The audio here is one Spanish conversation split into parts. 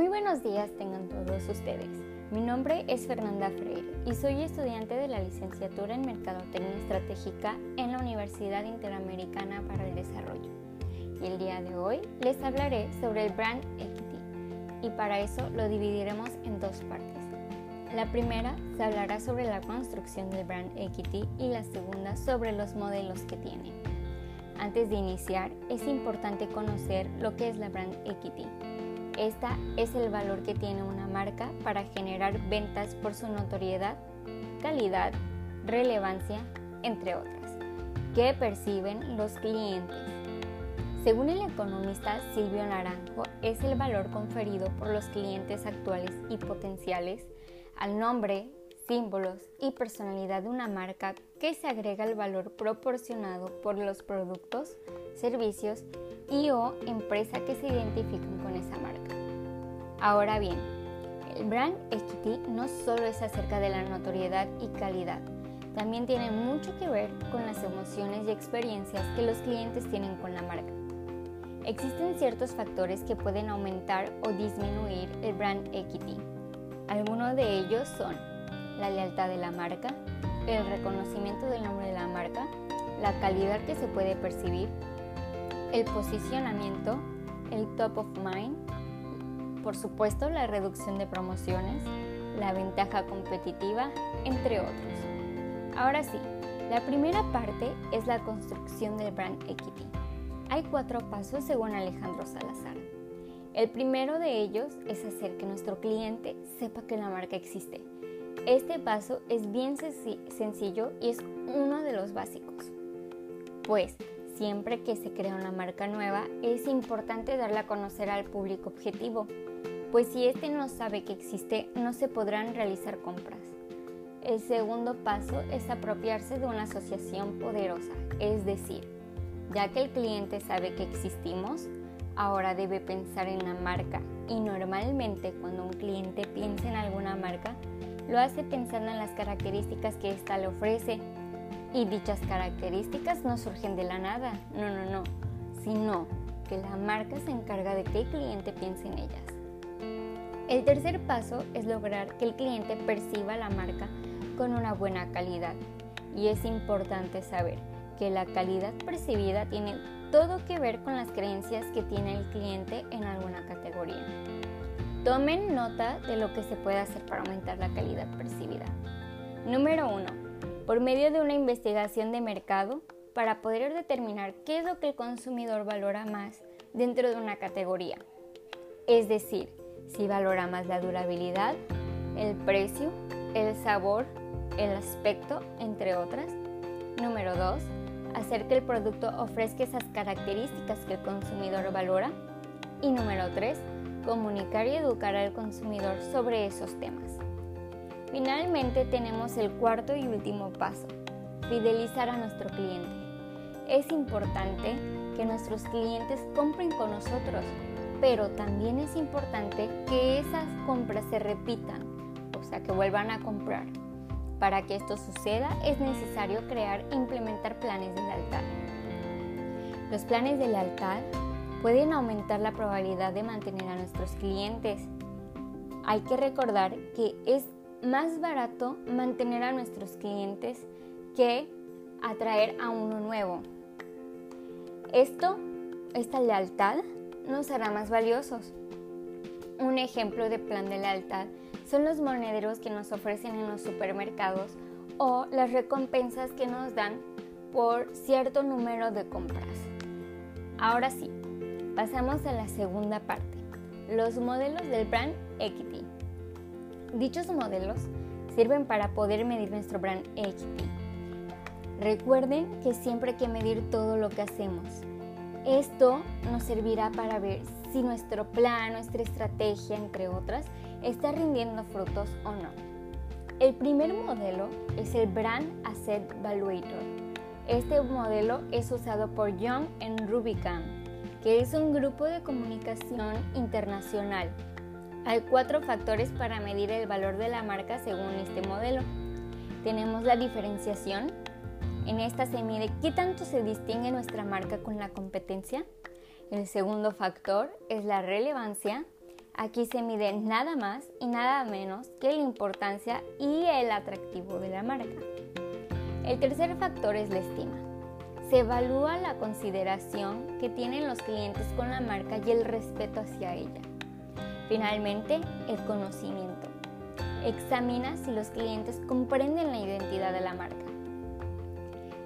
Muy buenos días tengan todos ustedes. Mi nombre es Fernanda Freire y soy estudiante de la licenciatura en Mercadotecnia Estratégica en la Universidad Interamericana para el Desarrollo. Y el día de hoy les hablaré sobre el Brand Equity y para eso lo dividiremos en dos partes. La primera se hablará sobre la construcción del Brand Equity y la segunda sobre los modelos que tiene. Antes de iniciar, es importante conocer lo que es la brand equity. Esta es el valor que tiene una marca para generar ventas por su notoriedad, calidad, relevancia, entre otras, que perciben los clientes. Según el economista Silvio Naranjo, es el valor conferido por los clientes actuales y potenciales al nombre, símbolos y personalidad de una marca que se agrega el valor proporcionado por los productos, servicios y o empresa que se identifican. Ahora bien, el brand equity no solo es acerca de la notoriedad y calidad, también tiene mucho que ver con las emociones y experiencias que los clientes tienen con la marca. Existen ciertos factores que pueden aumentar o disminuir el brand equity. Algunos de ellos son la lealtad de la marca, el reconocimiento del nombre de la marca, la calidad que se puede percibir, el posicionamiento, el top of mind, por supuesto la reducción de promociones, la ventaja competitiva, entre otros. Ahora sí, la primera parte es la construcción del brand equity. Hay cuatro pasos según Alejandro Salazar. El primero de ellos es hacer que nuestro cliente sepa que la marca existe este paso es bien sencillo y es uno de los básicos. Pues siempre que se crea una marca nueva es importante darla a conocer al público objetivo, pues si éste no sabe que existe no se podrán realizar compras. El segundo paso es apropiarse de una asociación poderosa, es decir, ya que el cliente sabe que existimos, ahora debe pensar en la marca y normalmente cuando un cliente piensa en alguna marca, lo hace pensando en las características que ésta le ofrece. Y dichas características no surgen de la nada, no, no, no, sino que la marca se encarga de que el cliente piense en ellas. El tercer paso es lograr que el cliente perciba la marca con una buena calidad. Y es importante saber que la calidad percibida tiene todo que ver con las creencias que tiene el cliente en alguna categoría. Tomen nota de lo que se puede hacer para aumentar la calidad percibida. Número 1. Por medio de una investigación de mercado para poder determinar qué es lo que el consumidor valora más dentro de una categoría. Es decir, si valora más la durabilidad, el precio, el sabor, el aspecto, entre otras. Número 2. Hacer que el producto ofrezca esas características que el consumidor valora. Y número 3 comunicar y educar al consumidor sobre esos temas. Finalmente tenemos el cuarto y último paso, fidelizar a nuestro cliente. Es importante que nuestros clientes compren con nosotros, pero también es importante que esas compras se repitan, o sea, que vuelvan a comprar. Para que esto suceda es necesario crear e implementar planes de lealtad. Los planes de lealtad pueden aumentar la probabilidad de mantener a nuestros clientes. Hay que recordar que es más barato mantener a nuestros clientes que atraer a uno nuevo. Esto, esta lealtad, nos hará más valiosos. Un ejemplo de plan de lealtad son los monederos que nos ofrecen en los supermercados o las recompensas que nos dan por cierto número de compras. Ahora sí, Pasamos a la segunda parte, los modelos del brand equity. Dichos modelos sirven para poder medir nuestro brand equity. Recuerden que siempre hay que medir todo lo que hacemos. Esto nos servirá para ver si nuestro plan, nuestra estrategia, entre otras, está rindiendo frutos o no. El primer modelo es el Brand Asset Valuator. Este modelo es usado por Young en Rubicon que es un grupo de comunicación internacional. Hay cuatro factores para medir el valor de la marca según este modelo. Tenemos la diferenciación. En esta se mide qué tanto se distingue nuestra marca con la competencia. El segundo factor es la relevancia. Aquí se mide nada más y nada menos que la importancia y el atractivo de la marca. El tercer factor es la estima. Se evalúa la consideración que tienen los clientes con la marca y el respeto hacia ella. Finalmente, el conocimiento. Examina si los clientes comprenden la identidad de la marca.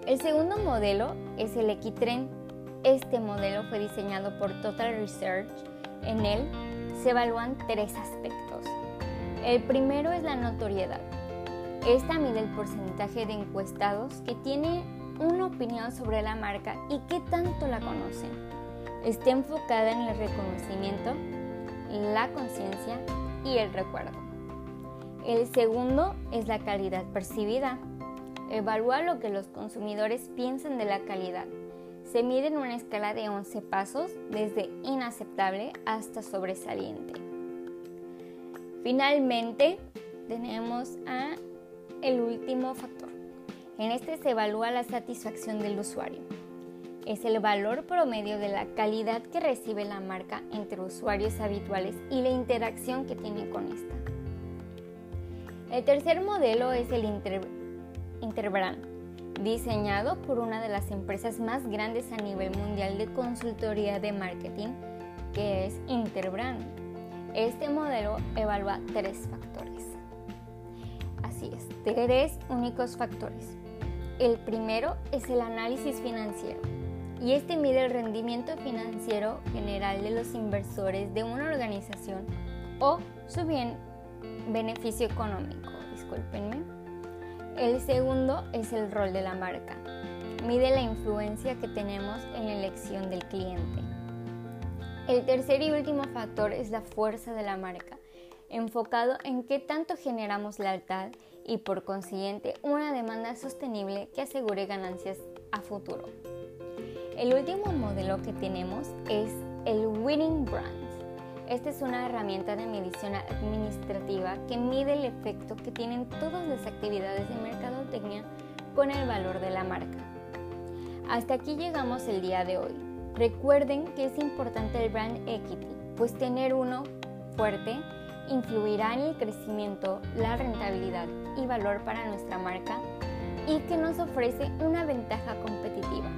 El segundo modelo es el Equitrend. Este modelo fue diseñado por Total Research. En él se evalúan tres aspectos. El primero es la notoriedad. Esta mide el porcentaje de encuestados que tienen una opinión sobre la marca y qué tanto la conocen. Está enfocada en el reconocimiento, la conciencia y el recuerdo. El segundo es la calidad percibida. Evalúa lo que los consumidores piensan de la calidad se mide en una escala de 11 pasos, desde inaceptable hasta sobresaliente. Finalmente, tenemos el último factor. En este se evalúa la satisfacción del usuario. Es el valor promedio de la calidad que recibe la marca entre usuarios habituales y la interacción que tiene con esta. El tercer modelo es el interbrand diseñado por una de las empresas más grandes a nivel mundial de consultoría de marketing, que es Interbrand. Este modelo evalúa tres factores. Así es, tres únicos factores. El primero es el análisis financiero y este mide el rendimiento financiero general de los inversores de una organización o su bien beneficio económico. Discúlpenme. El segundo es el rol de la marca. Mide la influencia que tenemos en la elección del cliente. El tercer y último factor es la fuerza de la marca, enfocado en qué tanto generamos lealtad y por consiguiente una demanda sostenible que asegure ganancias a futuro. El último modelo que tenemos es el Winning Brand. Esta es una herramienta de medición administrativa que mide el efecto que tienen todas las actividades de mercadotecnia con el valor de la marca. Hasta aquí llegamos el día de hoy. Recuerden que es importante el brand equity, pues tener uno fuerte influirá en el crecimiento, la rentabilidad y valor para nuestra marca y que nos ofrece una ventaja competitiva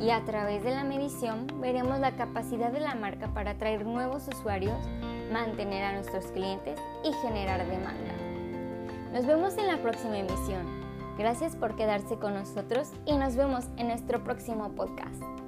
y a través de la medición veremos la capacidad de la marca para atraer nuevos usuarios, mantener a nuestros clientes y generar demanda. Nos vemos en la próxima emisión. Gracias por quedarse con nosotros y nos vemos en nuestro próximo podcast.